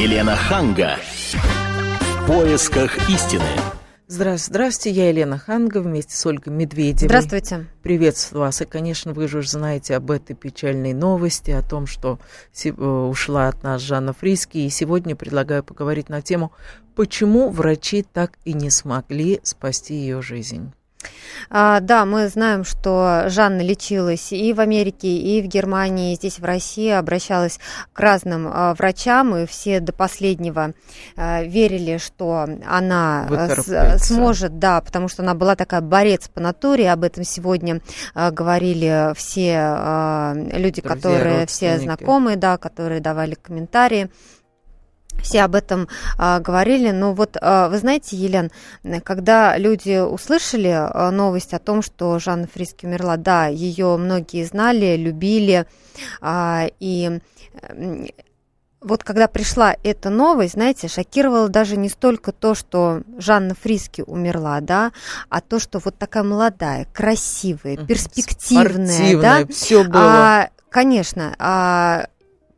Елена Ханга. В поисках истины. Здравствуйте, здравствуйте, я Елена Ханга вместе с Ольгой Медведевой. Здравствуйте. Приветствую вас. И, конечно, вы же уже знаете об этой печальной новости, о том, что э, ушла от нас Жанна Фриски. И сегодня предлагаю поговорить на тему, почему врачи так и не смогли спасти ее жизнь. А, да, мы знаем, что Жанна лечилась и в Америке, и в Германии, и здесь в России, обращалась к разным а, врачам, и все до последнего а, верили, что она а, сможет, да, потому что она была такая борец по натуре, об этом сегодня а, говорили все а, люди, Друзья, которые все знакомые, да, которые давали комментарии все об этом а, говорили, но вот а, вы знаете, Елен, когда люди услышали а, новость о том, что Жанна Фриски умерла, да, ее многие знали, любили, а, и вот когда пришла эта новость, знаете, шокировало даже не столько то, что Жанна Фриски умерла, да, а то, что вот такая молодая, красивая, перспективная, да, все было. А, конечно, а,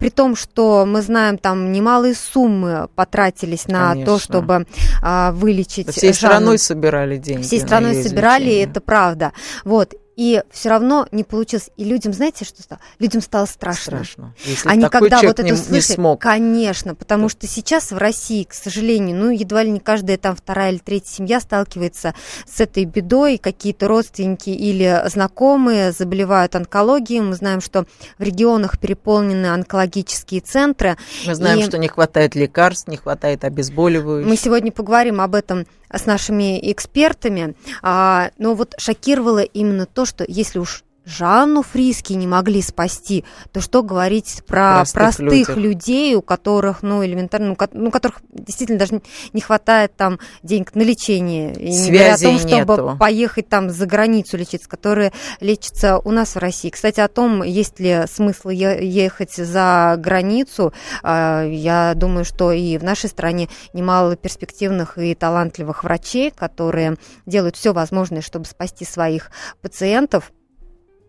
при том, что мы знаем, там немалые суммы потратились на Конечно. то, чтобы а, вылечить. Всей Жанну. страной собирали деньги. Всей страной собирали, это правда. Вот и все равно не получилось. И людям, знаете, что стало? Людям стало страшно. Страшно. Если Они когда вот это не, услышали, не смог. конечно, потому что сейчас в России, к сожалению, ну едва ли не каждая там вторая или третья семья сталкивается с этой бедой, какие-то родственники или знакомые заболевают онкологией. Мы знаем, что в регионах переполнены онкологические центры. Мы знаем, и... что не хватает лекарств, не хватает обезболивающих. Мы сегодня поговорим об этом с нашими экспертами. А, но вот шокировало именно то, что если уж Жанну Фриски не могли спасти, то что говорить про простых, простых людей, у которых, ну, элементарно, ну, ну, которых действительно даже не хватает там денег на лечение. И Связи не о том, чтобы нету. поехать там за границу лечиться, которые лечатся у нас в России. Кстати, о том, есть ли смысл ехать за границу, а, я думаю, что и в нашей стране немало перспективных и талантливых врачей, которые делают все возможное, чтобы спасти своих пациентов.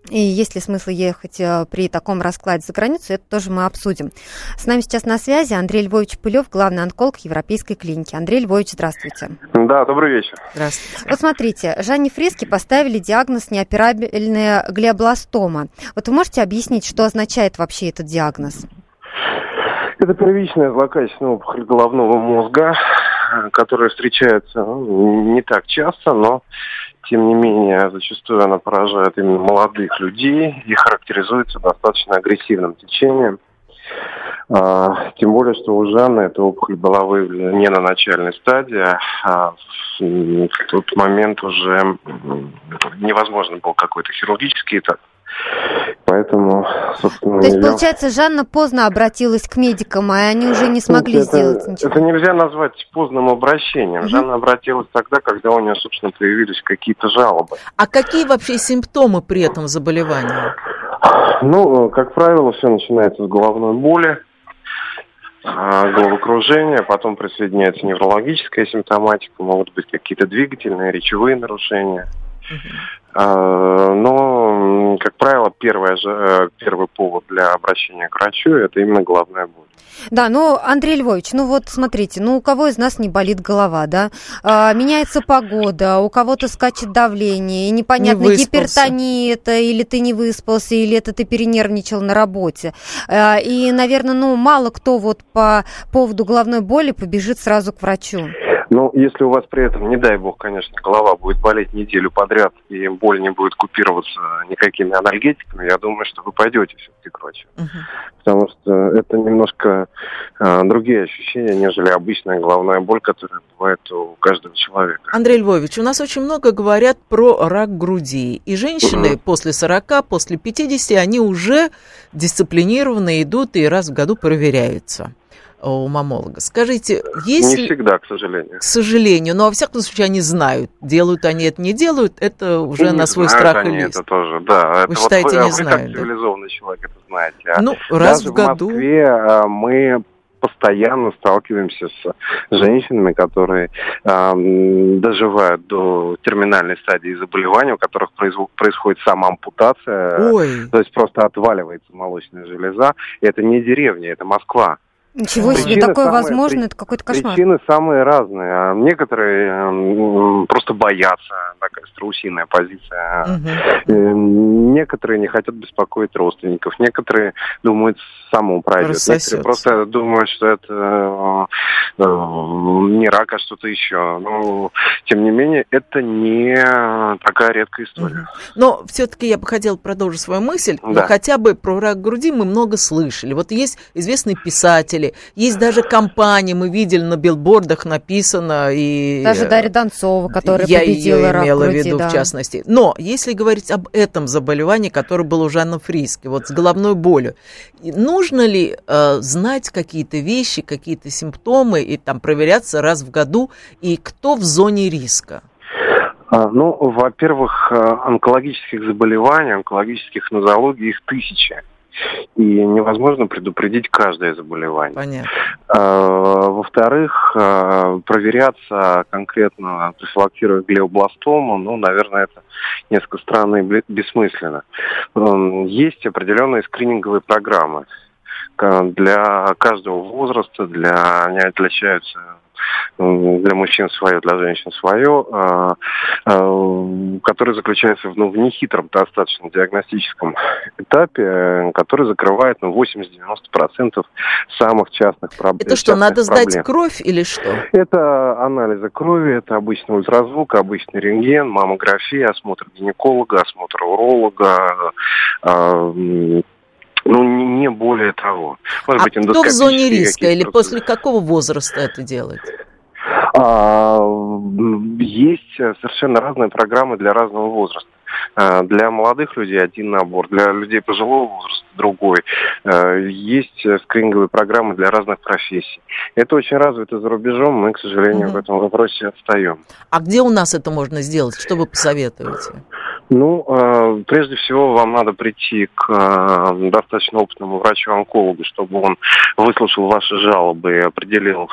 И есть ли смысл ехать э, при таком раскладе за границу, это тоже мы обсудим. С нами сейчас на связи Андрей Львович Пылев, главный онколог Европейской клиники. Андрей Львович, здравствуйте. Да, добрый вечер. Здравствуйте. Вот смотрите, Жанне Фриске поставили диагноз неоперабельная глиобластома. Вот вы можете объяснить, что означает вообще этот диагноз? Это первичная злокачественная опухоль головного мозга, которая встречается ну, не так часто, но тем не менее, зачастую она поражает именно молодых людей и характеризуется достаточно агрессивным течением. А, тем более, что у Жанны эта опухоль была выявлена не на начальной стадии, а в тот момент уже невозможно был какой-то хирургический этап. Поэтому, собственно... То есть, я... получается, Жанна поздно обратилась к медикам, и они уже не смогли это, сделать ничего? Это нельзя назвать поздным обращением. Угу. Жанна обратилась тогда, когда у нее, собственно, появились какие-то жалобы. А какие вообще симптомы при этом заболевания? Ну, как правило, все начинается с головной боли, а, головокружение, потом присоединяется неврологическая симптоматика, могут быть какие-то двигательные, речевые нарушения. А, но, как правило, первое, э, первый повод для обращения к врачу – это именно головная боль. Да, ну, Андрей Львович, ну вот смотрите, ну у кого из нас не болит голова, да? А, меняется погода, у кого-то скачет давление, и непонятно, не гипертония это, или ты не выспался, или это ты перенервничал на работе. А, и, наверное, ну мало кто вот по поводу головной боли побежит сразу к врачу. Ну, если у вас при этом, не дай бог, конечно, голова будет болеть неделю подряд, и боль не будет купироваться никакими анальгетиками, я думаю, что вы пойдете все-таки к врачу. Uh-huh. Потому что это немножко э, другие ощущения, нежели обычная головная боль, которая бывает у каждого человека. Андрей Львович, у нас очень много говорят про рак груди. И женщины uh-huh. после 40, после 50, они уже дисциплинированно идут и раз в году проверяются у мамолога. Скажите, есть... Не всегда, к сожалению. К сожалению, но во всяком случае они знают, делают они это, не делают, это уже не на свой страх они и риск. это тоже, да. Вы это считаете, вот, не знают, как цивилизованный человек это знаете. А ну, раз в году... в Москве а, мы постоянно сталкиваемся с женщинами, которые э, доживают до терминальной стадии заболевания, у которых производ, происходит сама ампутация, Ой. то есть просто отваливается молочная железа. И это не деревня, это Москва. Ничего себе, Причины такое самые- возможно, при- это какой-то кошмар. Причины самые разные. А Некоторые м, просто боятся, такая страусиная позиция. Э, Некоторые не хотят беспокоить родственников, некоторые думают Рассосется. некоторые просто думают, что это э, э, не рак, а что-то еще. Но, тем не менее, это не такая редкая история. Но все-таки я бы хотела продолжить свою мысль. Но Да. хотя бы про рак груди мы много слышали. Вот есть известные писатели, есть даже компании, мы видели на билбордах написано. И, Даже Дарья Донцова, которая я победила ее рак имела в виду да. в частности. Но если говорить об этом заболевании, которое было у Жанны Фриски, вот с головной болью, нужно ли э, знать какие-то вещи, какие-то симптомы и там проверяться раз в году, и кто в зоне риска? А, Ну, во-первых, э, онкологических заболеваний, онкологических нозологий их тысячи. И невозможно предупредить каждое заболевание. Понятно. А, Во-вторых, а, проверяться конкретно, профилактируя глиобластому, ну, наверное, это несколько странно и бе- бессмысленно. Есть определенные скрининговые программы К- для каждого возраста, для они отличаются для мужчин свое, для женщин свое, а, а, который заключается в, ну, в нехитром достаточно диагностическом этапе, э, который закрывает ну, 80-90% самых частных проб- Это что, надо сдать проблем. кровь или что? Это анализы крови, это обычный ультразвук, обычный рентген, маммография, осмотр гинеколога, осмотр уролога, ну, не, более того. Может А быть, кто в зоне риска или после какого возраста это делать? А, есть совершенно разные программы для разного возраста. А, Для молодых людей один набор, для людей пожилого возраста другой. А, Есть скрининговые программы для разных профессий. Это очень развито за рубежом, мы, к сожалению, Мгм. в этом вопросе отстаем. А где у нас это можно сделать? Что вы посоветуете? Ну, э, прежде всего, вам надо прийти к э, достаточно опытному врачу-онкологу, чтобы он выслушал ваши жалобы и определил,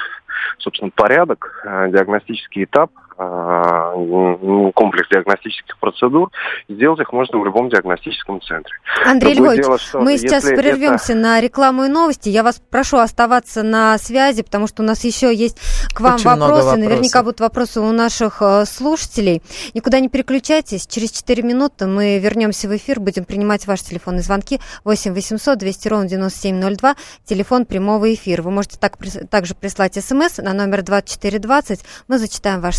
собственно, порядок, э, диагностический этап, комплекс диагностических процедур. Сделать их можно в любом диагностическом центре. Андрей Другое Львович, дело, что мы сейчас прервемся на рекламу и новости. Я вас прошу оставаться на связи, потому что у нас еще есть к вам Очень вопросы. Наверняка будут вопросы у наших э, слушателей. Никуда не переключайтесь. Через 4 минуты мы вернемся в эфир, будем принимать ваши телефонные звонки 8 800 200 ровно 9702, телефон прямого эфира. Вы можете так, также прислать смс на номер 2420. Мы зачитаем ваши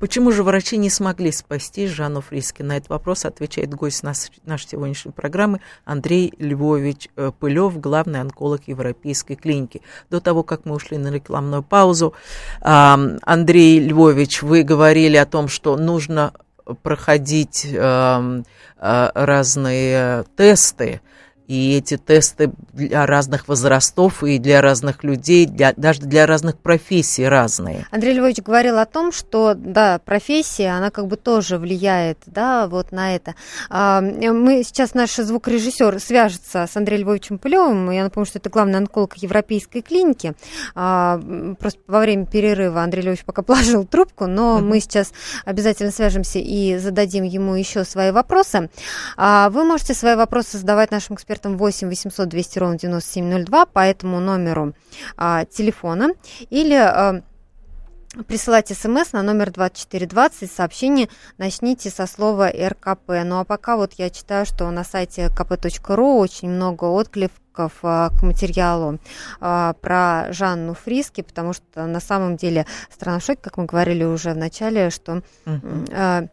Почему же врачи не смогли спасти Жанну Фриски? На этот вопрос отвечает гость нашей сегодняшней программы Андрей Львович э, Пылев, главный онколог Европейской клиники. До того, как мы ушли на рекламную паузу, Андрей Львович, вы говорили о том, что нужно проходить э, разные тесты, и эти тесты для разных возрастов и для разных людей, для, даже для разных профессий разные. Андрей Львович говорил о том, что, да, профессия, она как бы тоже влияет, да, вот на это. А, Мы сейчас, наш звукорежиссер свяжется с Андреем Львовичем Пылевым, я напомню, что это главный онколог Европейской клиники. А, Просто во время перерыва Андрей Львович пока положил трубку, но мы сейчас обязательно свяжемся и зададим ему еще свои вопросы. А Вы можете свои вопросы задавать нашим экспертам 8 800 200 ровно 9702 по этому номеру а, телефона или а, присылать смс на номер 2420, сообщение начните со слова РКП. Ну а пока вот я читаю, что на сайте kp.ru очень много откликов а, к материалу а, про Жанну Фриски, потому что на самом деле страна в шоке, как мы говорили уже в начале, что Мгм. а,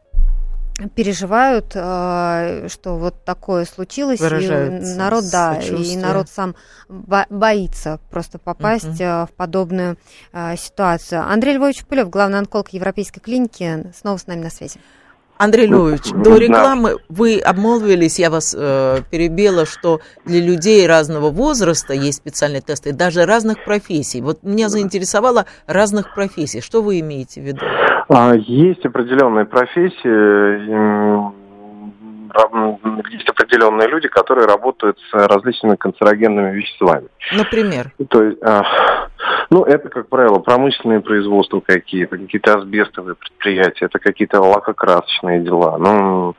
переживают, э, что вот такое случилось, Выражают и народ, да, и сочувствие. народ сам бо- боится просто попасть э, в подобную э, ситуацию. Андрей Львович Пылев, главный онколог Европейской клиники, снова с нами на связи. Андрей Львович, Да. до рекламы вы обмолвились, я вас э, перебила, что для людей разного возраста есть специальные тесты, даже разных профессий. Вот меня заинтересовало разных профессий. Что вы имеете в виду? А, Есть определенные профессии, есть определенные люди, которые работают с различными канцерогенными веществами. Например, То есть, а, ну, это, как правило, промышленные производства какие-то, какие-то асбестовые предприятия, это какие-то лакокрасочные дела. Ну,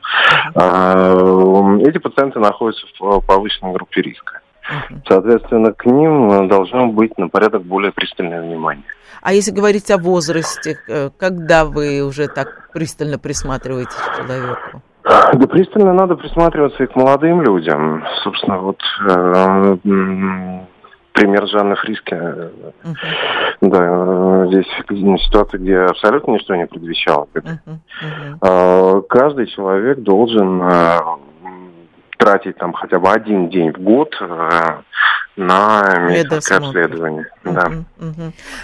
а, эти пациенты находятся в повышенной группе риска. Соответственно, к ним должно быть на порядок более пристальное внимание. а если говорить о возрасте, э, когда вы уже так пристально присматриваетесь к человеку? Да пристально надо присматриваться и к молодым людям. Собственно, вот э, пример Жанны Фриски. Да, здесь ситуация, где абсолютно ничто не предвещало. Э, Каждый человек должен э, тратить там хотя бы один день в год э, на медицинское обследование. Да.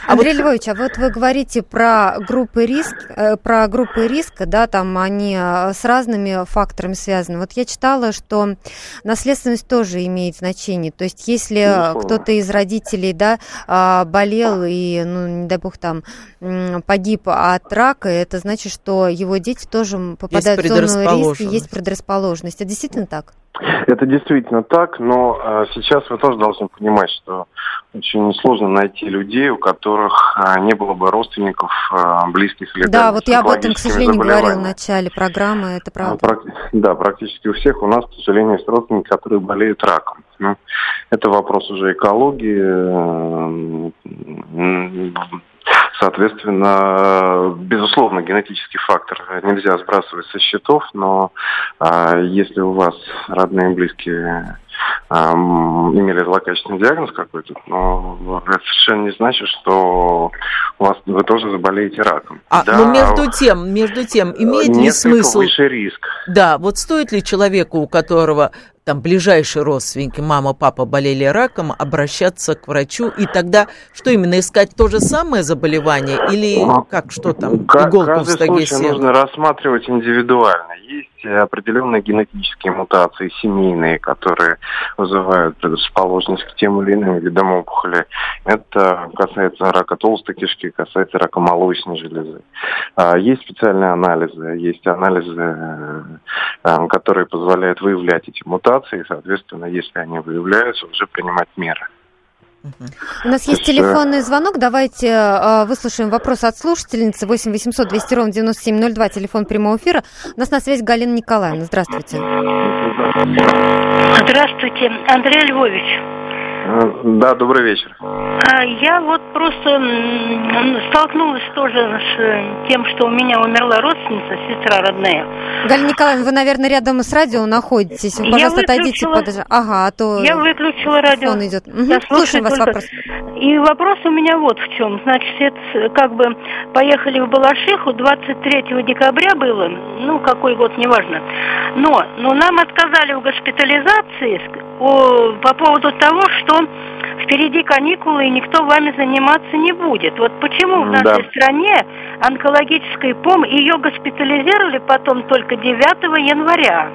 А Андрей вот- Львович, а вот вы говорите про группы риск, э, про группы риска, да, там они э, с разными факторами связаны. Вот я читала, что наследственность тоже имеет значение. То есть, если Безусловно. кто-то из родителей, да, а, болел и, ну, не дай бог, там погиб от рака, это значит, что его дети тоже попадают в зону риска, есть предрасположенность. Это действительно так? Это действительно так, но э, сейчас вы тоже должны понимать, что очень сложно найти людей, у которых э, не было бы родственников, э, близких или Да, вот я об этом, к сожалению, говорила в начале программы, это А, правда. практи- Да, практически у всех у нас, к сожалению, есть родственники, которые болеют раком. Ну, это вопрос уже экологии. Соответственно, безусловно, генетический фактор нельзя сбрасывать со счетов, но а, если у вас родные и близкие имели злокачественный диагноз какой-то, но это совершенно не значит, что у вас вы тоже заболеете раком. А, Да, ну, между тем, между тем, имеет ли смысл... выше риск. Да, вот стоит ли человеку, у которого там ближайшие родственники, мама, папа болели раком, обращаться к врачу, и тогда что именно, искать то же самое заболевание или как, что там, иголку в Каждый стоге случай села? нужно рассматривать индивидуально. Есть э, определенные генетические мутации, семейные, которые вызывают предрасположенность к тем или иным видам опухоли. Это касается рака толстой кишки, касается рака молочной железы. А, Есть специальные анализы, есть анализы, э, которые позволяют выявлять эти мутации, соответственно, если они выявляются, уже принимать меры. У нас есть телефонный звонок. Давайте э, выслушаем вопрос от слушательницы. 8 800 200 ровно 9702, телефон прямого эфира. У нас на связи Галина Николаевна. Здравствуйте. Здравствуйте, Андрей Львович. Э, Да, добрый вечер. А, Я вот просто столкнулась тоже с э, тем, что у меня умерла родственница, сестра родная. Галина Николаевна, вы, наверное, рядом с радио находитесь. Вы, Я пожалуйста, отойдите выключила- подальше. Ага, а то Я выключила радио. фон идет. Слушаю Слушаем вас только. вопрос. И вопрос у меня вот в чем. Значит, это как бы поехали в Балашиху 23 декабря было, ну, какой год, неважно. Но, но нам отказали в госпитализации о- по поводу того, что впереди каникулы и никто вами заниматься не будет. Вот почему в Да. нашей стране онкологической помощи ее госпитализировали потом только 9 января.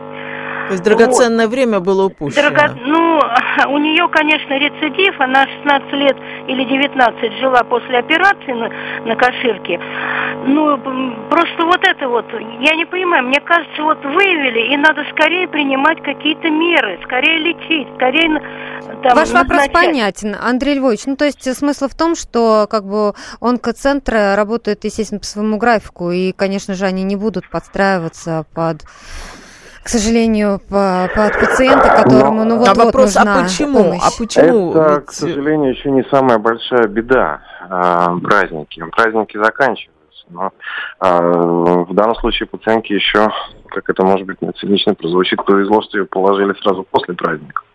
То есть драгоценное время было упущено. Дорого... Ну, у нее, конечно, рецидив. Она 16 лет или 19 жила после операции на, на коширке. Ну, просто вот это вот, я не понимаю, мне кажется, вот выявили, и надо скорее принимать какие-то меры, скорее лечить, скорее там, Ваш вопрос назначать. понятен, Андрей Львович. Ну, то есть смысл в том, что как бы онкоцентры работают, естественно, по своему графику, и, конечно же, они не будут подстраиваться под к сожалению, по- под пациента, которому, ну, Но- вот, а вот вопрос, нужна а почему? помощь. А почему? Это, Ведь- к сожалению, еще не самая большая беда а, праздники. Праздники заканчиваются, но а, в данном случае пациентке еще, как это может быть цинично прозвучит, повезло, что ее положили сразу после праздников.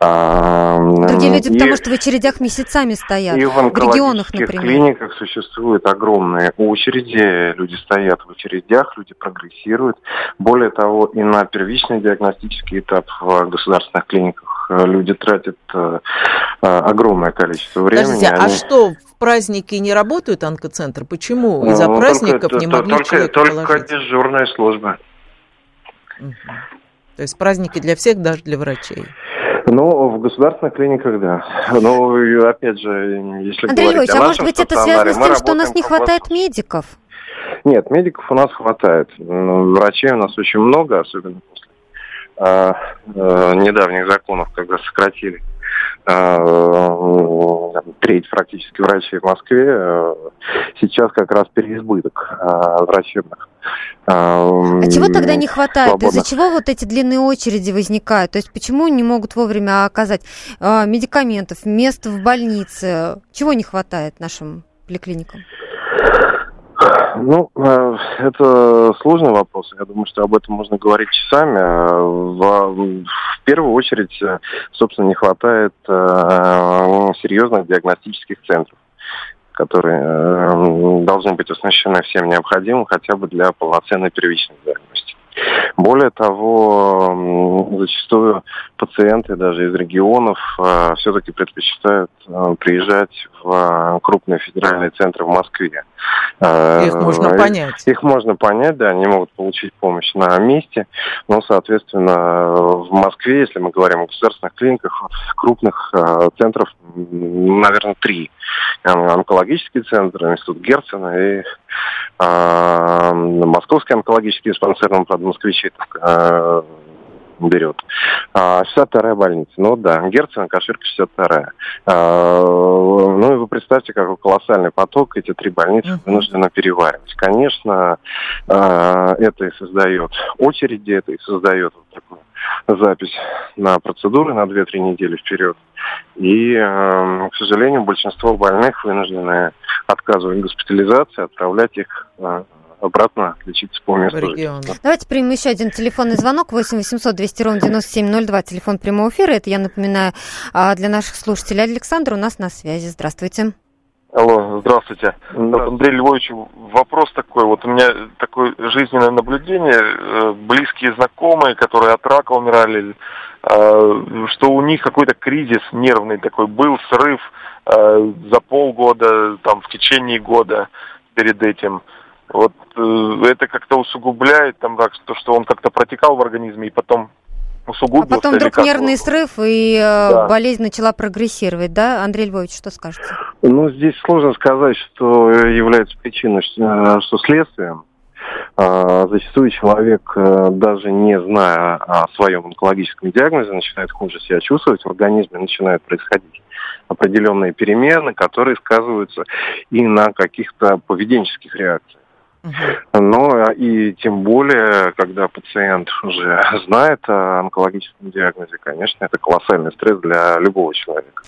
Другие люди, потому что в очередях месяцами стоят. И в, в регионах, например. клиниках существуют огромные очереди, люди стоят в очередях, люди прогрессируют. Более того, и на первичный диагностический этап в государственных клиниках э, люди тратят э, э, огромное количество времени. Подождите, а Они... а что, в праздники не работают онкоцентры? Почему? Из-за ну, праздников только, не могли только, человека Только положить? дежурная служба. Угу. То есть праздники для всех, даже для врачей? Ну, в государственных клиниках, да. Ну, опять же, если Андрей говорить а может быть это связано с тем, что у нас не хватает медиков? Нет, медиков у нас хватает. Ну, врачей у нас очень много, особенно после а, а, недавних законов, когда сократили треть практически врачей в Москве. А, сейчас как раз переизбыток а, врачебных. А чего тогда не хватает? Из-за чего вот эти длинные очереди возникают? То есть почему не могут вовремя оказать медикаментов, мест в больнице? Чего не хватает нашим поликлиникам? Ну, э, это сложный вопрос. Я думаю, что об этом можно говорить часами. Э, в, в первую очередь, э, собственно, не хватает серьезных диагностических центров которые должны быть оснащены всем необходимым хотя бы для полноценной первичной диагностики. Более того, зачастую пациенты даже из регионов э, все-таки предпочитают э, приезжать в э, крупные федеральные центры в Москве. Их можно понять. Их можно понять, да, они могут получить помощь на месте, но, соответственно, в Москве, если мы говорим о государственных клиниках, крупных центров, наверное, три. Онкологический центр, институт Герцена и Московский онкологический диспансер, он, правда, москвичи э, берет. А, 62-я больница. Ну да, Герцена, Каширка 62-я. А, ну и вы представьте, какой колоссальный поток эти три больницы вынуждены переваривать. Конечно, а, это и создает очереди, это и создает вот такую запись на процедуры на 2-3 недели вперед. И, к сожалению, большинство больных вынуждены отказывать госпитализации, отправлять их обратно лечиться по месту жительства. Давайте примем еще один телефонный звонок. 8 800 200 ровно 9702, телефон прямого эфира. Это я напоминаю а, для наших слушателей. Александр у нас на связи. Здравствуйте. Алло, здравствуйте. здравствуйте. Андрей Львович, вопрос такой. Вот у меня такое жизненное наблюдение. Э, близкие знакомые, которые от рака умирали, э, что у них какой-то кризис нервный такой был, срыв э, за полгода, там, в течение года перед этим. Вот э, это как-то усугубляет там так, то, что он как-то протекал в организме и потом усугубился. А потом вдруг нервный срыв и э, да. болезнь начала прогрессировать, да? Андрей Львович, что скажете? Ну, здесь сложно сказать, что является причиной, что, следствием. А, зачастую человек, э, даже не зная о своем онкологическом диагнозе, начинает хуже себя чувствовать, в организме начинают происходить определенные перемены, которые сказываются и на каких-то поведенческих реакциях. Но и тем более, когда пациент уже знает о онкологическом диагнозе, конечно, это колоссальный стресс для любого человека.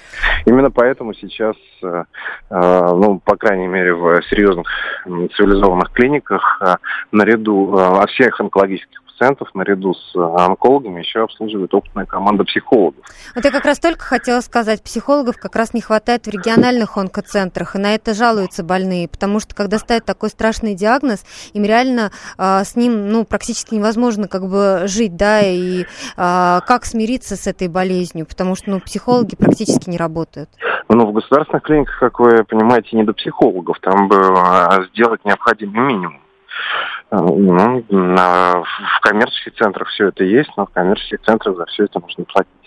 Именно поэтому сейчас, э, э, ну, по крайней мере, в серьезных цивилизованных клиниках э, наряду во всех онкологических пациентов наряду с э, онкологами еще обслуживает опытная команда психологов. Вот я как раз только хотела сказать, психологов как раз не хватает в региональных онкоцентрах, и на это жалуются больные, потому что когда ставят такой страшный диагноз, им реально э, с ним ну, практически невозможно как бы жить, да, и э, как смириться с этой болезнью, потому что ну, психологи практически не работают. Ну, в государственных клиниках, как вы понимаете, не до психологов, там бы а, сделать необходимый минимум. Ну, на, в коммерческих центрах все это есть, но в коммерческих центрах за все это нужно платить.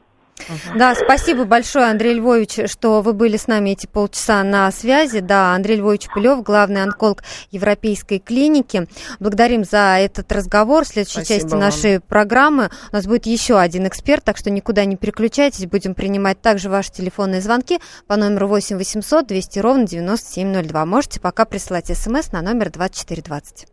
Да, спасибо большое, Андрей Львович, что вы были с нами эти полчаса на связи. Да, Андрей Львович Пылев, главный онколог Европейской клиники. Благодарим за этот разговор. В следующей спасибо части нашей программы у нас будет еще один эксперт, так что никуда не переключайтесь. Будем принимать также ваши телефонные звонки по номеру 8 800 200 ровно 9702. Можете пока присылать смс на номер 2420.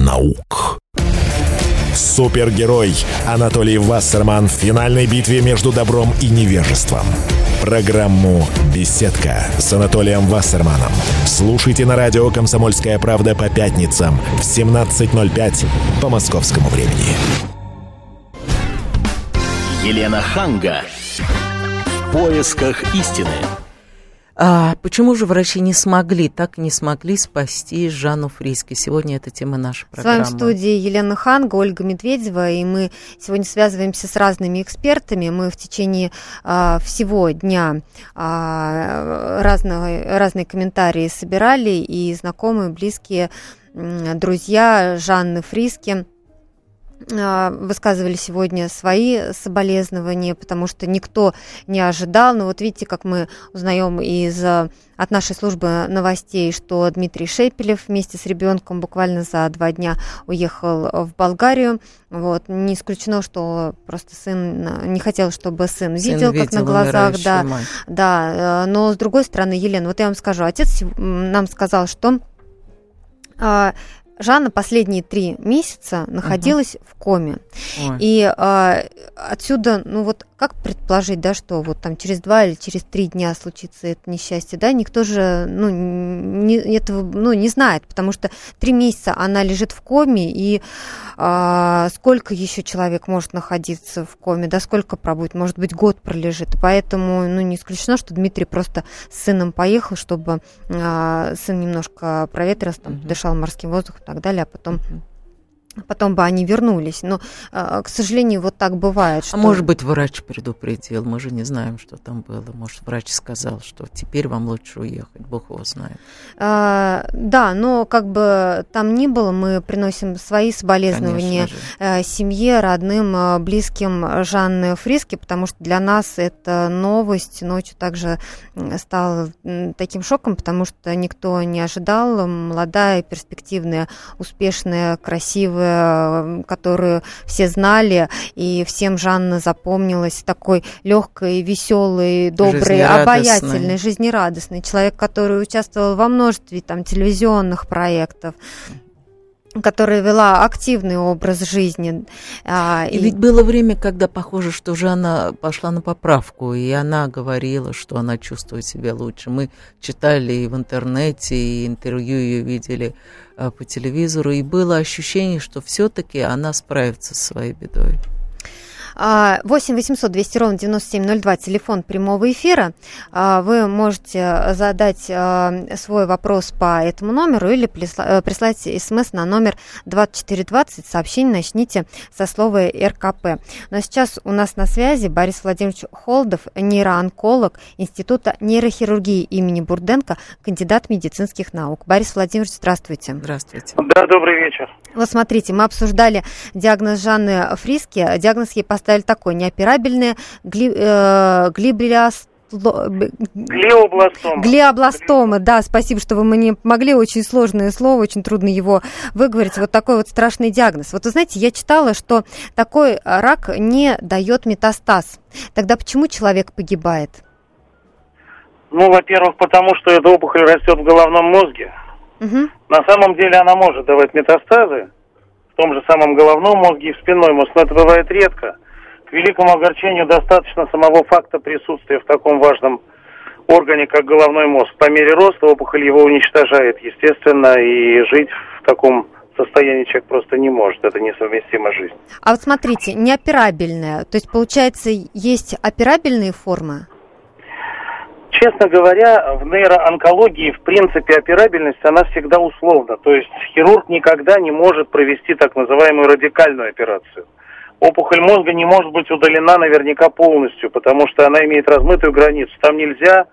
наук. Супергерой Анатолий Вассерман в финальной битве между добром и невежеством. Программу «Беседка» с Анатолием Вассерманом. Слушайте на радио «Комсомольская правда» по пятницам в 17.05 по московскому времени. Елена Ханга. В поисках истины. А почему же врачи не смогли, так не смогли спасти Жанну Фриски? Сегодня это тема нашей программы. С вами в студии Елена Ханга, Ольга Медведева, и мы сегодня связываемся с разными экспертами. Мы в течение а, всего дня а, разные, разные комментарии собирали, и знакомые, близкие, друзья Жанны Фриски – высказывали сегодня свои соболезнования, потому что никто не ожидал. Но вот видите, как мы узнаем из от нашей службы новостей, что Дмитрий Шепелев вместе с ребенком буквально за два дня уехал в Болгарию. Вот. Не исключено, что просто сын не хотел, чтобы сын, сын видел, как на глазах. Да, да. Э, но с другой стороны, Елена, вот я вам скажу, отец нам сказал, что а, Жанна последние три месяца находилась угу. в коме. Ой. И а, отсюда, ну вот как предположить, да, что вот там через два или через три дня случится это несчастье, да, никто же, ну, не, этого, ну, не знает, потому что три месяца она лежит в коме, и а, сколько еще человек может находиться в коме, да, сколько пробудет, может быть, год пролежит, поэтому, ну, не исключено, что Дмитрий просто с сыном поехал, чтобы а, сын немножко проветрился, там, дышал морским воздухом и так далее, а потом потом бы они вернулись. Но, а, к сожалению, вот так бывает. А что... А может быть, врач предупредил, мы же не знаем, что там было. Может, врач сказал, что теперь вам лучше уехать, Бог его знает. А, да, но как бы там ни было, мы приносим свои соболезнования э, семье, родным, э, близким Жанны Фриски, потому что для нас эта новость ночью также стала таким шоком, потому что никто не ожидал. Молодая, перспективная, успешная, красивая которую все знали, и всем Жанна запомнилась такой легкой, веселой, доброй, обаятельной, жизнерадостной. Человек, который участвовал во множестве там телевизионных проектов которая вела активный образ жизни. А, и, и ведь было время, когда похоже, что уже она пошла на поправку, и она говорила, что она чувствует себя лучше. Мы читали и в интернете, и интервью ее видели а, по телевизору, и было ощущение, что все-таки она справится со своей бедой. 8 800 200 ровно 9702, телефон прямого эфира. А, вы можете задать а, свой вопрос по этому номеру или э, прислать смс на номер 2420. Сообщение начните со слова РКП. Но сейчас у нас на связи Борис Владимирович Холдов, нейроонколог Института нейрохирургии имени Бурденко, кандидат медицинских наук. Борис Владимирович, здравствуйте. Здравствуйте. Да, добрый вечер. Вот смотрите, мы обсуждали диагноз Жанны Фриски. Диагноз ей поставили такой, неоперабельная гли, э, глиблиост Глиобластомы. Глиобластомы, да, спасибо, что вы мне помогли. Очень сложное слово, очень трудно его выговорить. Вот такой вот страшный диагноз. Вот вы знаете, я читала, что такой рак не дает метастаз. Тогда почему человек погибает? Ну, во-первых, потому что эта опухоль растет в головном мозге. Угу. На самом деле она может давать метастазы в том же самом головном мозге и в спинной мозг, но это бывает редко. К великому огорчению достаточно самого факта присутствия в таком важном органе, как головной мозг. По мере роста опухоль его уничтожает, естественно, и жить в таком состоянии человек просто не может. Это несовместимо жизнь. А вот смотрите, неоперабельная. То есть, получается, есть операбельные формы? Честно говоря, в нейроонкологии, в принципе, операбельность, она всегда условна. То есть хирург никогда не может провести так называемую радикальную операцию. Опухоль мозга не может быть удалена наверняка полностью, потому что она имеет размытую границу. Там нельзя,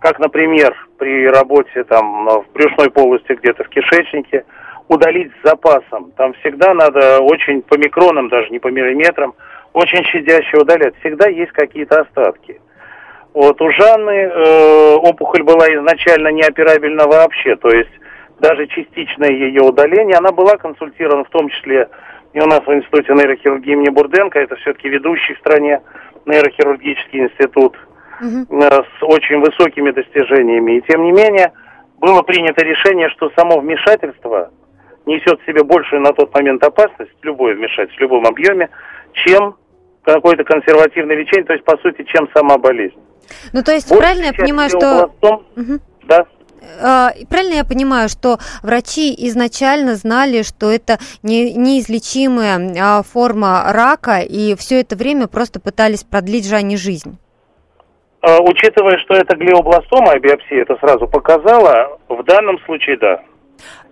как, например, при работе там, в брюшной полости где-то в кишечнике, удалить с запасом. Там всегда надо очень по микронам, даже не по миллиметрам, очень щадяще удалять. Всегда есть какие-то остатки. Вот у Жанны э, опухоль была изначально неоперабельна вообще, то есть даже частичное ее удаление. Она была консультирована в том числе и у нас в Институте нейрохирургии имени Бурденко, это все-таки ведущий в стране нейрохирургический институт угу. с очень высокими достижениями. И тем не менее, было принято решение, что само вмешательство несет в себе большую на тот момент опасность, любое вмешательство, в любом объеме, чем какое-то консервативное лечение, то есть, по сути, чем сама болезнь. Ну, то есть, Больше правильно я понимаю, что... Угу. Да. А, правильно я понимаю, что врачи изначально знали, что это не, неизлечимая а, форма рака, и все это время просто пытались продлить Жанне жизнь? А, учитывая, что это глиобластома, а биопсия это сразу показала, в данном случае да.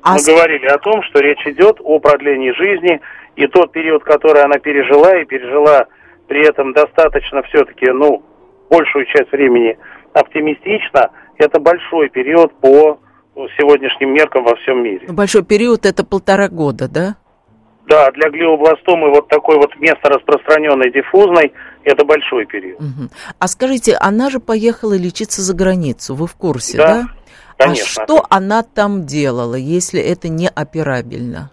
А... Мы говорили о том, что речь идет о продлении жизни, и тот период, который она пережила, и пережила при этом достаточно все-таки, ну, большую часть времени оптимистично, это большой период по сегодняшним меркам во всем мире. Большой период это полтора года, да? Да, для глиобластомы вот такой вот место распространенной диффузной это большой период. Угу. А скажите, она же поехала лечиться за границу, вы в курсе, да? да? Конечно. А что она там делала, если это не операбельно?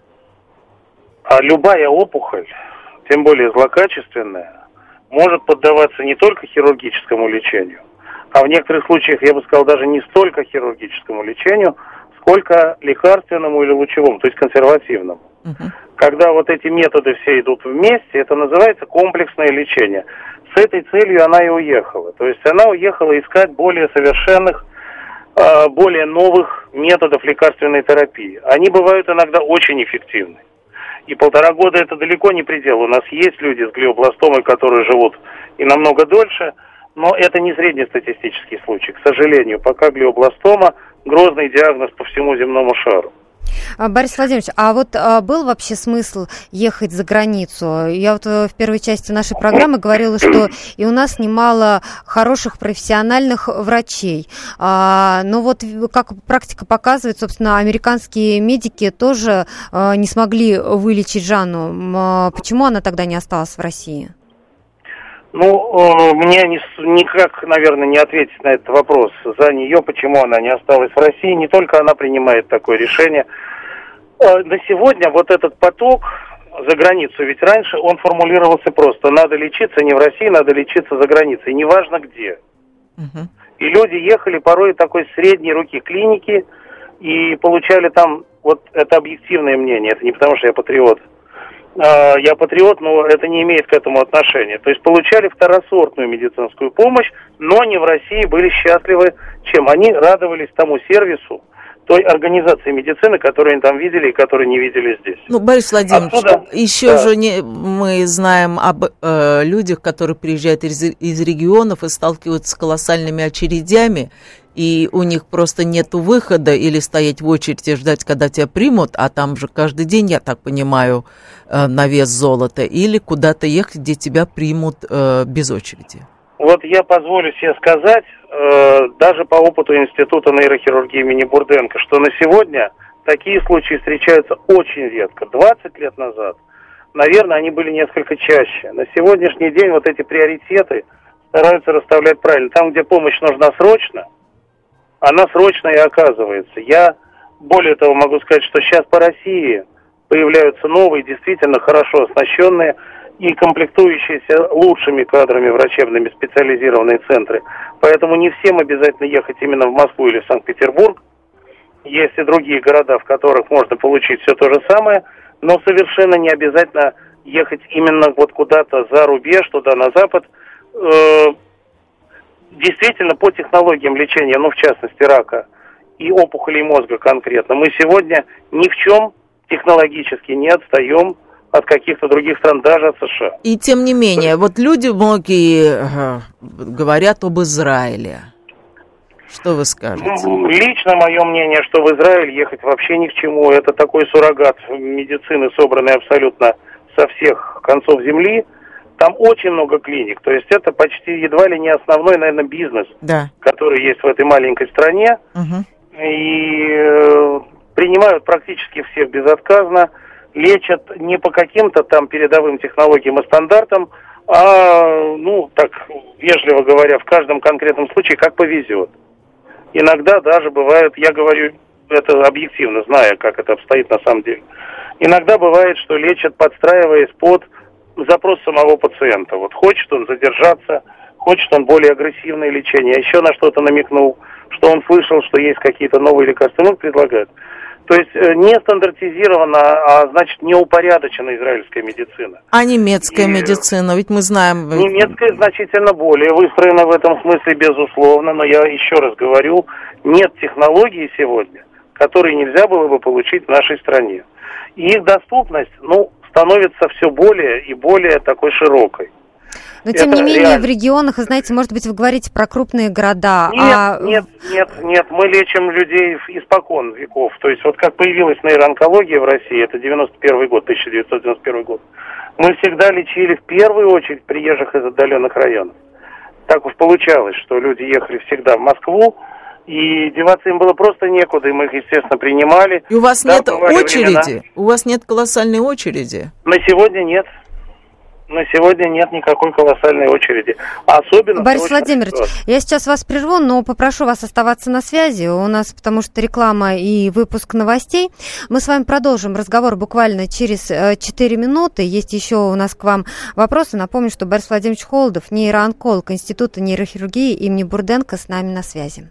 А любая опухоль, тем более злокачественная, может поддаваться не только хирургическому лечению, а в некоторых случаях, я бы сказал, даже не столько хирургическому лечению, сколько лекарственному или лучевому, то есть консервативному. Угу. Когда вот эти методы все идут вместе, это называется комплексное лечение. С этой целью она и уехала. То есть она уехала искать более совершенных, а, более новых методов лекарственной терапии. Они бывают иногда очень эффективны. И полтора года это далеко не предел. У нас есть люди с глиобластомой, которые живут и намного дольше – но это не среднестатистический случай. К сожалению, пока глиобластома – грозный диагноз по всему земному шару. А, Борис Владимирович, а вот а, был вообще смысл ехать за границу? Я вот э, в первой части нашей программы говорила, что и у нас немало хороших профессиональных врачей. А, но вот как практика показывает, собственно, американские медики тоже не смогли вылечить Жанну. Почему она тогда не осталась в России? Ну, мне не, никак, наверное, не ответить на этот вопрос за нее, почему она не осталась в России. Не только она принимает такое решение. Э, на сегодня вот этот поток за границу, ведь раньше он формулировался просто. Надо лечиться не в России, надо лечиться за границей, неважно где. Угу. И люди ехали порой такой средней руки клиники и получали там, вот это объективное мнение, это не потому что я патриот, я патриот, но это не имеет к этому отношения. То есть получали второсортную медицинскую помощь, но не в России были счастливы, чем они радовались тому сервису, той организации медицины, которую они там видели и которую не видели здесь. Ну, Борис Владимирович, Отсюда, еще да. же не, мы знаем об э, людях, которые приезжают из, из регионов и сталкиваются с колоссальными очередями, и у них просто нет выхода или стоять в очереди ждать, когда тебя примут, а там же каждый день, я так понимаю, э, на вес золота, или куда-то ехать, где тебя примут э, без очереди. Вот я позволю себе сказать, э, даже по опыту Института нейрохирургии имени Бурденко, что на сегодня такие случаи встречаются очень редко. 20 лет назад, наверное, они были несколько чаще. На сегодняшний день вот эти приоритеты стараются расставлять правильно. Там, где помощь нужна срочно – она срочно и оказывается. Я более того могу сказать, что сейчас по России появляются новые, действительно хорошо оснащенные и комплектующиеся лучшими кадрами врачебными специализированные центры. Поэтому не всем обязательно ехать именно в Москву или в Санкт-Петербург. Есть и другие города, в которых можно получить все то же самое, но совершенно не обязательно ехать именно вот куда-то за рубеж, туда на запад. Действительно по технологиям лечения, ну в частности рака и опухолей мозга конкретно, мы сегодня ни в чем технологически не отстаем от каких-то других стран, даже от США. И тем не менее, вот люди многие говорят об Израиле. Что вы скажете? Ну, лично мое мнение, что в Израиль ехать вообще ни к чему. Это такой суррогат медицины, собранный абсолютно со всех концов земли. Там очень много клиник, то есть это почти едва ли не основной, наверное, бизнес, да. который есть в этой маленькой стране. Угу. И э, принимают практически всех безотказно, лечат не по каким-то там передовым технологиям и стандартам, а, ну, так вежливо говоря, в каждом конкретном случае как повезет. Иногда даже бывает, я говорю это объективно, зная, как это обстоит на самом деле. Иногда бывает, что лечат, подстраиваясь под запрос самого пациента. Вот хочет он задержаться, хочет он более агрессивное лечение, а еще на что-то намекнул, что он слышал, что есть какие-то новые лекарства, ну, предлагают. То есть э, не стандартизирована, а значит не упорядочена израильская медицина. А немецкая и... медицина, ведь мы знаем... Э, немецкая значительно более выстроена в этом смысле, безусловно, но я еще раз говорю, нет технологии сегодня, которые нельзя было бы получить в нашей стране. И их доступность, ну, становится все более и более такой широкой. Но тем не менее реально. в регионах, знаете, может быть, вы говорите про крупные города. Нет, а... нет, нет, нет, мы лечим людей испокон веков. То есть вот как появилась нейроонкология в России, это 91 год, 1991 год, мы всегда лечили в первую очередь приезжих из отдаленных районов. Так уж получалось, что люди ехали всегда в Москву, и деваться им было просто некуда, и мы их, естественно, принимали. И у вас да, нет очереди? Времена. У вас нет колоссальной очереди? На сегодня нет на сегодня нет никакой колоссальной очереди. Особенно... Борис Владимирович, ситуация. я сейчас вас прерву, но попрошу вас оставаться на связи. У нас потому что реклама и выпуск новостей. Мы с вами продолжим разговор буквально через 4 э, минуты. Есть еще у нас к вам вопросы. Напомню, что Борис Владимирович Холодов, нейроонколог Института нейрохирургии имени Бурденко с нами на связи.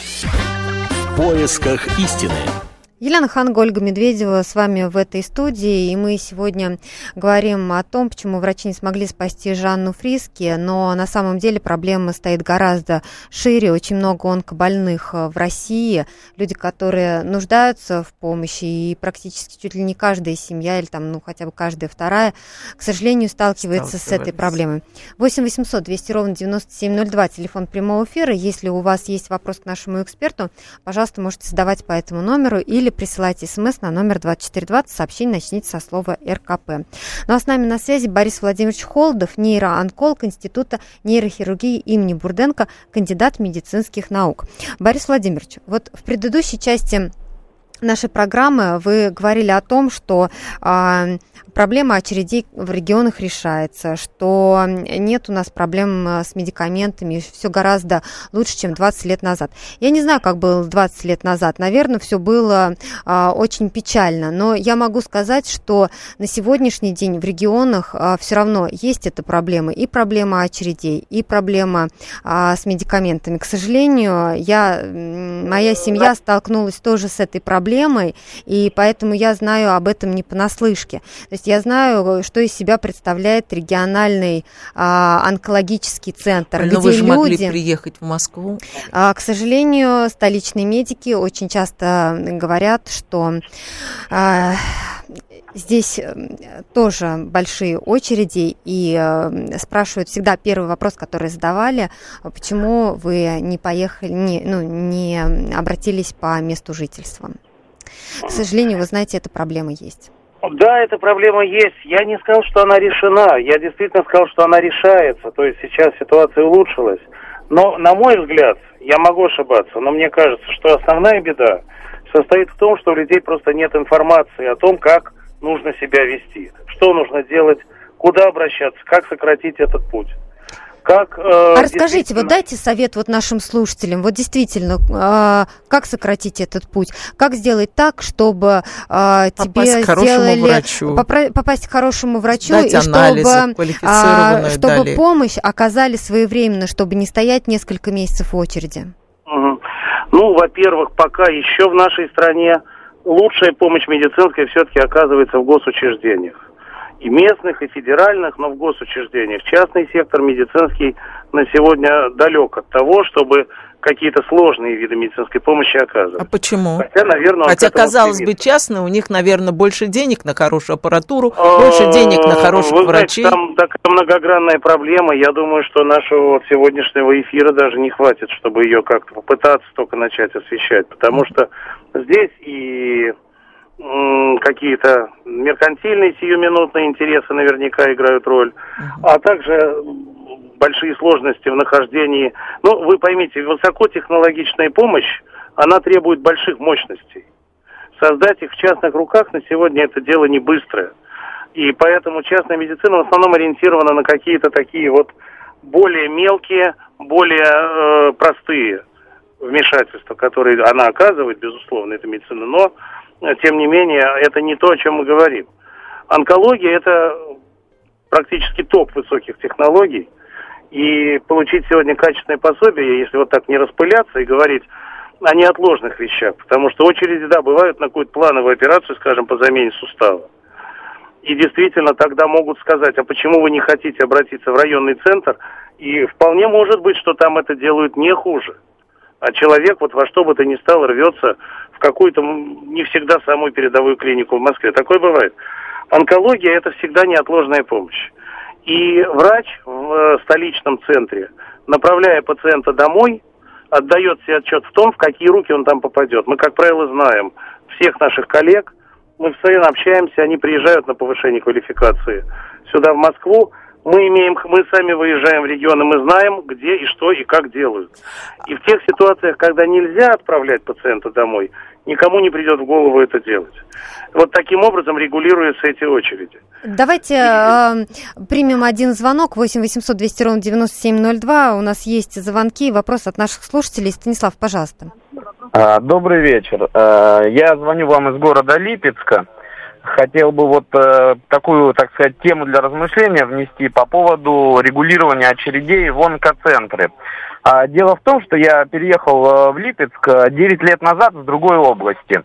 Поисках истины. Елена Ханга, Ольга Медведева с вами в этой студии, и мы сегодня говорим о том, почему врачи не смогли спасти Жанну Фриски, но на самом деле проблема стоит гораздо шире, очень много онкобольных э, в России, люди, которые нуждаются в помощи, и практически чуть ли не каждая семья, или там, ну, хотя бы каждая вторая, к сожалению, сталкивается с этой проблемой. 8 800 200 ровно 9702, телефон прямого эфира, если у вас есть вопрос к нашему эксперту, пожалуйста, можете задавать по этому номеру или присылайте смс на номер 2420, сообщение начните со слова РКП. Ну а с нами на связи Борис Владимирович Холодов, нейроонколог Института нейрохирургии имени Бурденко, кандидат медицинских наук. Борис Владимирович, вот в предыдущей части нашей программы вы говорили о том, что э, проблема очередей в регионах решается, что нет у нас проблем э, с медикаментами, все гораздо лучше, чем 20 лет назад. Я не знаю, как было 20 лет назад, наверное, все было а, очень печально, но я могу сказать, что на сегодняшний день в регионах а, все равно есть эта проблема, и проблема очередей, и проблема а, с медикаментами. К сожалению, я, моя семья столкнулась тоже с этой проблемой, и поэтому я знаю об этом не понаслышке. То есть я знаю, что из себя представляет региональный а, онкологический центр, Но где вы же люди... могли приехать в Москву. А, к сожалению, столичные медики очень часто говорят, что а, Здесь э, тоже большие очереди, и э, спрашивают всегда первый вопрос, который задавали, почему вы не поехали, не, ну, не обратились по месту жительства. К сожалению, вы знаете, эта проблема есть. Да, эта проблема есть. Я не сказал, что она решена. Я действительно сказал, что она решается. То есть сейчас ситуация улучшилась. Но, на мой взгляд, я могу ошибаться, но мне кажется, что основная беда состоит в том, что у людей просто нет информации о том, как нужно себя вести, что нужно делать, куда обращаться, как сократить этот путь. Как, э, а расскажите, вот дайте совет вот нашим слушателям, вот действительно, э, как сократить этот путь, как сделать так, чтобы э, тебе к сделали врачу. Попасть к хорошему врачу Дать и анализы, чтобы, э, чтобы дали. помощь оказали своевременно, чтобы не стоять несколько месяцев в очереди. Угу. Ну, во-первых, пока еще в нашей стране лучшая помощь медицинская все-таки оказывается в госучреждениях и местных, и федеральных, но в госучреждениях. Частный сектор медицинский на сегодня далек от того, чтобы какие-то сложные виды медицинской помощи оказывать. А почему? Хотя, наверное, Хотя казалось стремится. бы, частно, у них, наверное, больше денег на хорошую аппаратуру, больше денег на хороших Вы врачей. Знаете, там такая многогранная проблема. Я думаю, что нашего вот сегодняшнего эфира даже не хватит, чтобы ее как-то попытаться только начать освещать. Потому что Здесь и какие-то меркантильные сиюминутные интересы наверняка играют роль, а также большие сложности в нахождении. Ну, вы поймите, высокотехнологичная помощь, она требует больших мощностей. Создать их в частных руках на сегодня это дело не быстрое. И поэтому частная медицина в основном ориентирована на какие-то такие вот более мелкие, более э, простые вмешательства, которые она оказывает, безусловно, эта медицина, но тем не менее, это не то, о чем мы говорим. Онкология – это практически топ высоких технологий, и получить сегодня качественное пособие, если вот так не распыляться и говорить о неотложных вещах, потому что очереди, да, бывают на какую-то плановую операцию, скажем, по замене сустава. И действительно тогда могут сказать, а почему вы не хотите обратиться в районный центр? И вполне может быть, что там это делают не хуже. А человек вот во что бы то ни стало рвется какую-то не всегда самую передовую клинику в Москве. Такое бывает. Онкология – это всегда неотложная помощь. И врач в э, столичном центре, направляя пациента домой, отдает себе отчет в том, в какие руки он там попадет. Мы, как правило, знаем всех наших коллег, мы постоянно общаемся, они приезжают на повышение квалификации сюда, в Москву, мы имеем, мы сами выезжаем в регионы, мы знаем, где и что и как делают. И в тех ситуациях, когда нельзя отправлять пациента домой, никому не придет в голову это делать. Вот таким образом регулируются эти очереди. Давайте э, примем один звонок, 8 800 200 ровно 9702. У нас есть звонки и вопрос от наших слушателей. Станислав, пожалуйста. А, добрый вечер. А, я звоню вам из города Липецка. Хотел бы вот э, такую, так сказать, тему для размышления внести по поводу регулирования очередей в онкоцентры. А дело в том, что я переехал э, в Липецк 9 э, лет назад в другой области.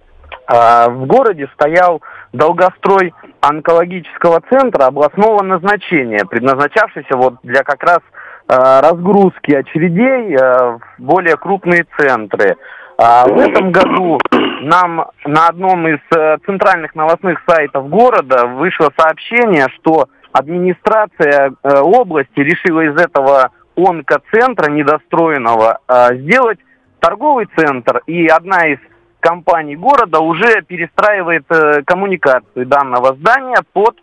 А, в городе стоял долгострой онкологического центра областного назначения, предназначавшийся вот для как раз э, разгрузки очередей в более крупные центры. А в этом году нам на одном из центральных новостных сайтов города вышло сообщение, что администрация области решила из этого онкоцентра недостроенного а, сделать торговый центр. И одна из компаний города уже перестраивает э, коммуникации данного здания под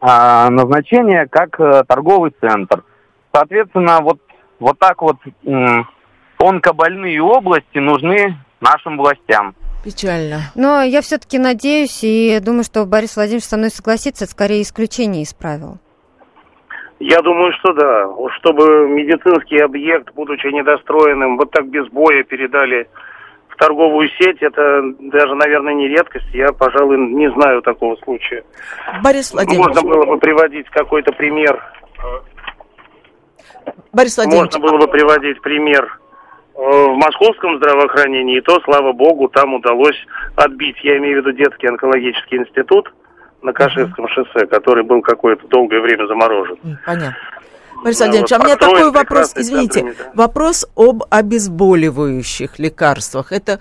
а, назначение как э, торговый центр. Соответственно, вот, вот так вот онкобольные области нужны нашим властям. Печально. Но я все-таки надеюсь и думаю, что Борис Владимирович со мной согласится, это скорее исключение из правил. Я думаю, что да. Чтобы медицинский объект, будучи недостроенным, вот так без боя передали в торговую сеть, это даже, наверное, не редкость. Я, пожалуй, не знаю такого случая. Борис Владимирович. Можно было бы приводить какой-то пример. Борис Владимирович. Можно было бы приводить пример в московском здравоохранении, то, слава богу, там удалось отбить, я имею в виду детский онкологический институт, на Каширском шоссе, который был какое-то долгое время заморожен. Понятно. Борис Владимирович, а у меня такой вопрос, извините, вопрос об обезболивающих лекарствах. Это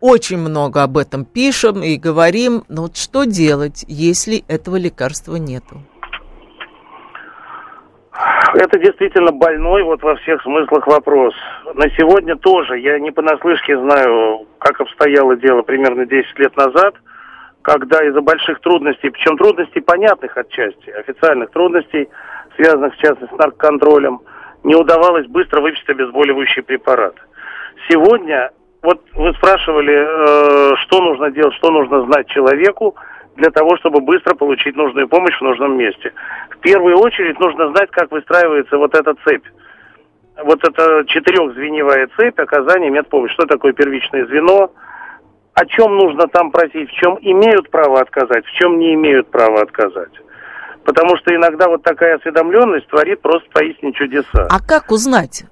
очень много об этом пишем и говорим, но вот что делать, если этого лекарства нету? Это действительно больной вот во всех смыслах вопрос. На сегодня тоже, я не понаслышке знаю, как обстояло дело примерно 10 лет назад – когда из-за больших трудностей, причем трудностей понятных отчасти, официальных трудностей, связанных в частности с наркоконтролем, не удавалось быстро выписать обезболивающий препарат. Сегодня, вот вы спрашивали, э, что нужно делать, что нужно знать человеку для того, чтобы быстро получить нужную помощь в нужном месте. В первую очередь нужно знать, как выстраивается вот эта цепь. Вот эта четырехзвеневая цепь оказания медпомощи. Что такое первичное звено? о чем нужно там просить, в чем имеют право отказать, в чем не имеют права отказать. Потому что иногда вот такая осведомленность творит просто поистине чудеса. А как узнать?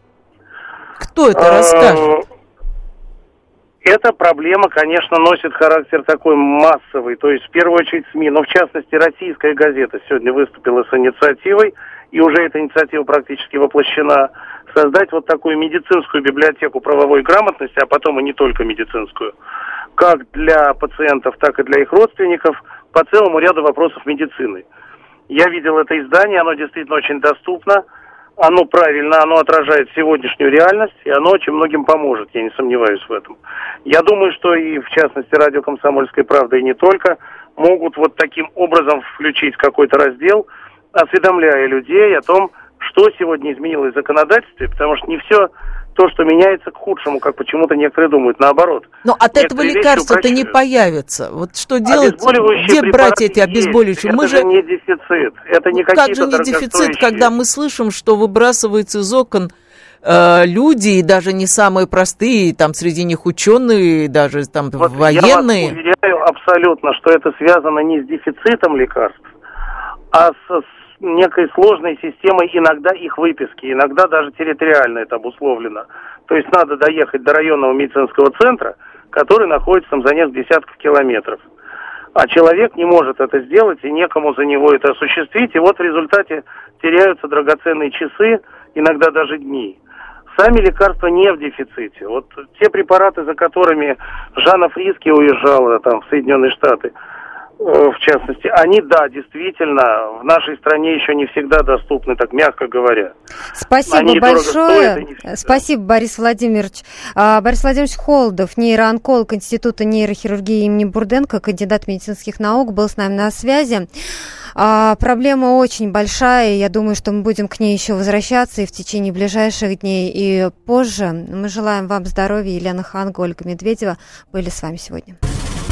Кто это а, расскажет? Эта проблема, конечно, носит характер такой массовый, то есть в первую очередь СМИ, но в частности российская газета сегодня выступила с инициативой, и уже эта инициатива практически воплощена, создать вот такую медицинскую библиотеку правовой грамотности, а потом и не только медицинскую, как для пациентов, так и для их родственников по целому ряду вопросов медицины. Я видел это издание, оно действительно очень доступно. Оно правильно, оно отражает сегодняшнюю реальность, и оно очень многим поможет, я не сомневаюсь в этом. Я думаю, что и в частности радио «Комсомольская правда» и не только могут вот таким образом включить какой-то раздел, осведомляя людей о том, что сегодня изменилось в законодательстве, потому что не все то, что меняется к худшему, как почему-то некоторые думают, наоборот. Но от этого лекарства-то не появится. Вот что делать? Где брать эти обезболивающие? Это мы же не дефицит. Это не ну, Как же не дефицит, когда мы слышим, что выбрасываются из окон э, люди, и даже не самые простые, там среди них ученые, даже там вот военные. Я вас уверяю абсолютно, что это связано не с дефицитом лекарств, а с, некой сложной системой иногда их выписки, иногда даже территориально это обусловлено. То есть надо доехать до районного медицинского центра, который находится там за несколько десятков километров. А человек не может это сделать, и некому за него это осуществить, и вот в результате теряются драгоценные часы, иногда даже дни. Сами лекарства не в дефиците. Вот те препараты, за которыми Жанна Фриски уезжала там, в Соединенные Штаты – в частности, они, да, действительно, в нашей стране еще не всегда доступны, так мягко говоря. Спасибо они большое. Стоят, Спасибо, Борис Владимирович. А, Борис Владимирович Холодов, нейроонколог Института нейрохирургии имени Бурденко, кандидат медицинских наук, был с нами на связи. А, проблема очень большая, я думаю, что мы будем к ней еще возвращаться и в течение ближайших дней, и позже. Мы желаем вам здоровья. Елена Ханга, Ольга Медведева были с вами сегодня.